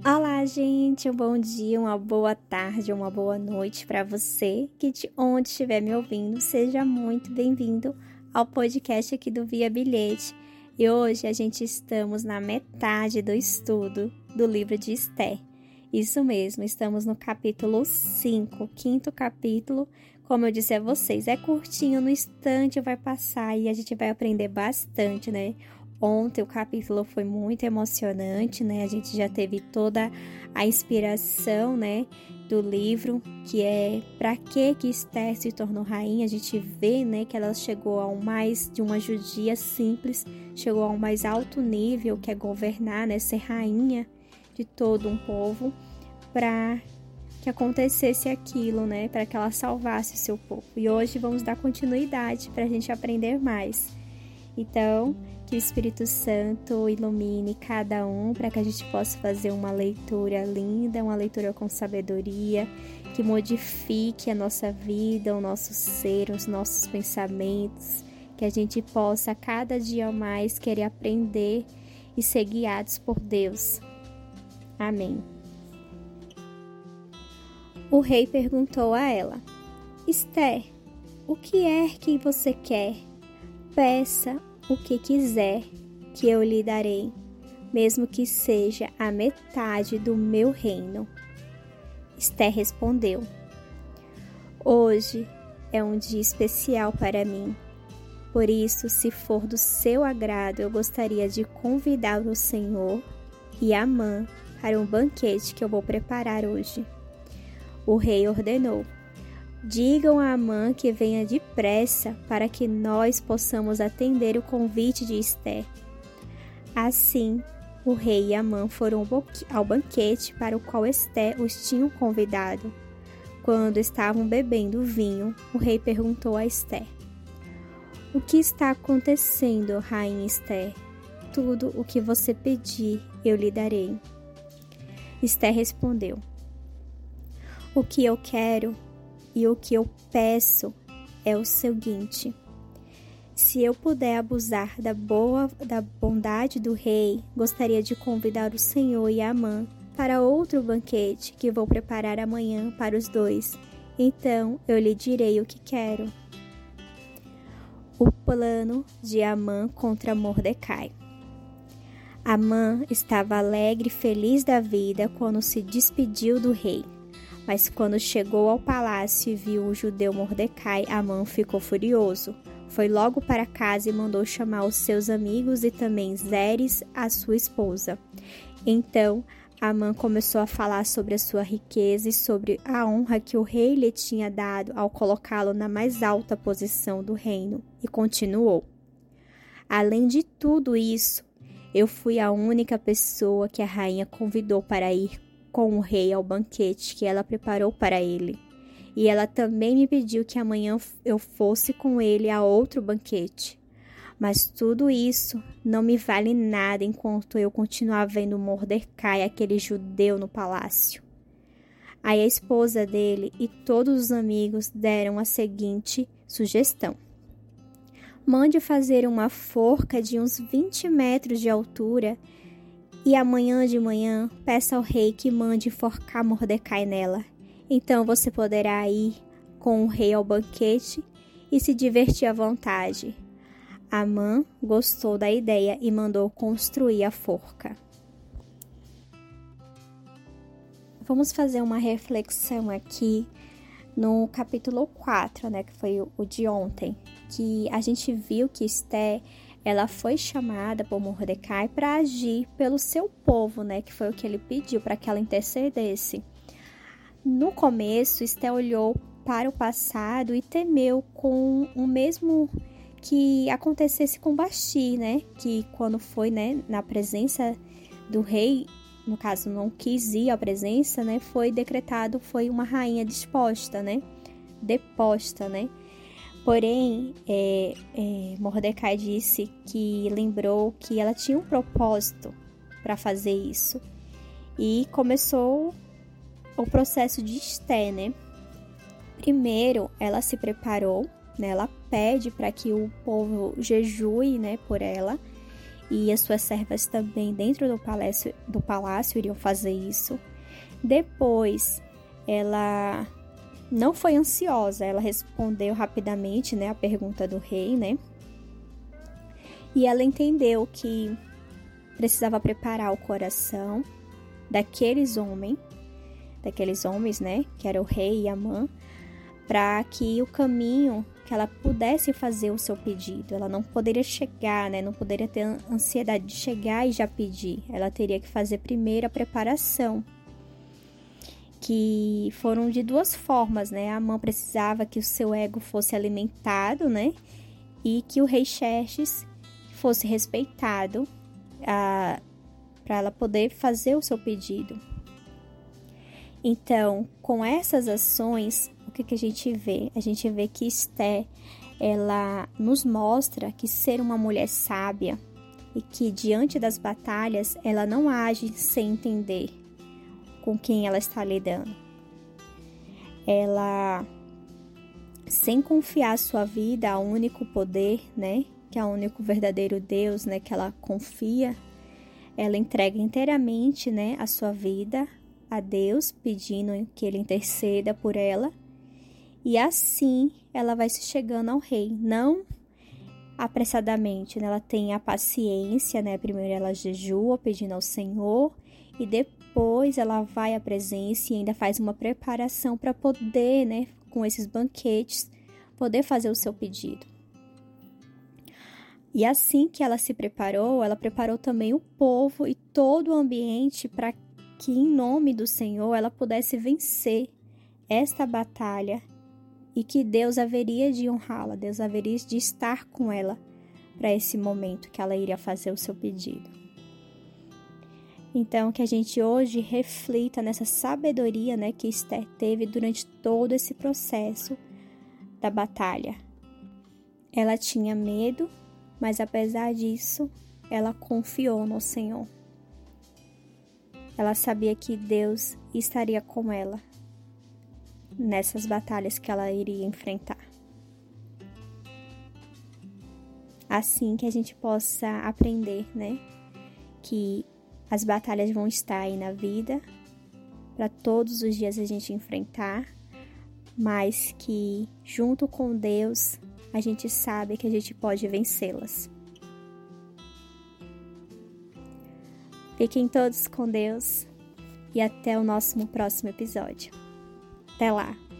Olá, gente, um bom dia, uma boa tarde, uma boa noite para você que de onde estiver me ouvindo, seja muito bem-vindo ao podcast aqui do Via Bilhete. E hoje a gente estamos na metade do estudo do livro de Esther. Isso mesmo, estamos no capítulo 5, quinto capítulo. Como eu disse a vocês, é curtinho, no instante vai passar e a gente vai aprender bastante, né? Ontem o capítulo foi muito emocionante, né? A gente já teve toda a inspiração, né, do livro, que é para que que Esther se tornou rainha. A gente vê, né, que ela chegou ao mais de uma judia simples, chegou ao mais alto nível, que é governar, né, ser rainha de todo um povo, para que acontecesse aquilo, né, para que ela salvasse o seu povo. E hoje vamos dar continuidade para a gente aprender mais. Então, que o Espírito Santo ilumine cada um para que a gente possa fazer uma leitura linda, uma leitura com sabedoria, que modifique a nossa vida, o nosso ser, os nossos pensamentos, que a gente possa cada dia mais querer aprender e ser guiados por Deus. Amém. O rei perguntou a ela: Esther, o que é que você quer? Peça o que quiser, que eu lhe darei, mesmo que seja a metade do meu reino. Esther respondeu: Hoje é um dia especial para mim. Por isso, se for do seu agrado, eu gostaria de convidar o Senhor e Amã para um banquete que eu vou preparar hoje. O rei ordenou: Digam a Amã que venha depressa para que nós possamos atender o convite de Esther. Assim, o rei e Amã foram ao banquete para o qual Esther os tinha convidado. Quando estavam bebendo vinho, o rei perguntou a Esther: O que está acontecendo, rainha Esther? Tudo o que você pedir, eu lhe darei. Esther respondeu: O que eu quero e o que eu peço é o seguinte: se eu puder abusar da boa da bondade do rei, gostaria de convidar o Senhor e Amã para outro banquete que vou preparar amanhã para os dois. Então eu lhe direi o que quero. O plano de Amã contra Mordecai. Amã estava alegre e feliz da vida quando se despediu do rei. Mas quando chegou ao palácio e viu o judeu Mordecai, Amã ficou furioso. Foi logo para casa e mandou chamar os seus amigos e também Zeres, a sua esposa. Então, Amã começou a falar sobre a sua riqueza e sobre a honra que o rei lhe tinha dado ao colocá-lo na mais alta posição do reino, e continuou: Além de tudo isso, eu fui a única pessoa que a rainha convidou para ir com o rei ao banquete que ela preparou para ele. E ela também me pediu que amanhã eu fosse com ele a outro banquete. Mas tudo isso não me vale nada enquanto eu continuar vendo Mordecai, aquele judeu, no palácio. Aí a esposa dele e todos os amigos deram a seguinte sugestão: Mande fazer uma forca de uns 20 metros de altura e amanhã de manhã peça ao rei que mande enforcar Mordecai nela. Então você poderá ir com o rei ao banquete e se divertir à vontade. Amã gostou da ideia e mandou construir a forca. Vamos fazer uma reflexão aqui no capítulo 4, né, que foi o de ontem, que a gente viu que Esté ela foi chamada por Mordecai para agir pelo seu povo, né? Que foi o que ele pediu para que ela intercedesse. No começo, Esté olhou para o passado e temeu com o mesmo que acontecesse com Basti, né? Que quando foi, né, na presença do rei, no caso não quis ir à presença, né? Foi decretado, foi uma rainha disposta, né? Deposta, né? Porém, é, é, Mordecai disse que lembrou que ela tinha um propósito para fazer isso. E começou o processo de Esté, né? Primeiro, ela se preparou, né? Ela pede para que o povo jejue, né, por ela. e as suas servas também dentro do palácio, do palácio iriam fazer isso. Depois, ela não foi ansiosa, ela respondeu rapidamente, né, a pergunta do rei, né? E ela entendeu que precisava preparar o coração daqueles homens, daqueles homens, né, que era o rei e a mãe, para que o caminho que ela pudesse fazer o seu pedido. Ela não poderia chegar, né? Não poderia ter ansiedade de chegar e já pedir. Ela teria que fazer primeiro a preparação. Que foram de duas formas, né? A mãe precisava que o seu ego fosse alimentado, né? E que o rei Xerxes fosse respeitado para ela poder fazer o seu pedido. Então, com essas ações, o que, que a gente vê? A gente vê que Esté, ela nos mostra que ser uma mulher sábia e que diante das batalhas ela não age sem entender com quem ela está lidando. Ela, sem confiar sua vida ao único poder, né, que é o único verdadeiro Deus, né, que ela confia, ela entrega inteiramente, né, a sua vida a Deus, pedindo que ele interceda por ela. E assim ela vai se chegando ao rei, não apressadamente, né? Ela tem a paciência, né? Primeiro ela jejua pedindo ao Senhor e depois ela vai à presença e ainda faz uma preparação para poder, né, com esses banquetes, poder fazer o seu pedido. E assim que ela se preparou, ela preparou também o povo e todo o ambiente para que, em nome do Senhor, ela pudesse vencer esta batalha e que Deus haveria de honrá-la, Deus haveria de estar com ela para esse momento que ela iria fazer o seu pedido. Então, que a gente hoje reflita nessa sabedoria né, que Esther teve durante todo esse processo da batalha. Ela tinha medo, mas apesar disso, ela confiou no Senhor. Ela sabia que Deus estaria com ela nessas batalhas que ela iria enfrentar. Assim que a gente possa aprender, né? Que as batalhas vão estar aí na vida para todos os dias a gente enfrentar, mas que junto com Deus a gente sabe que a gente pode vencê-las. Fiquem todos com Deus e até o nosso próximo episódio. Até lá!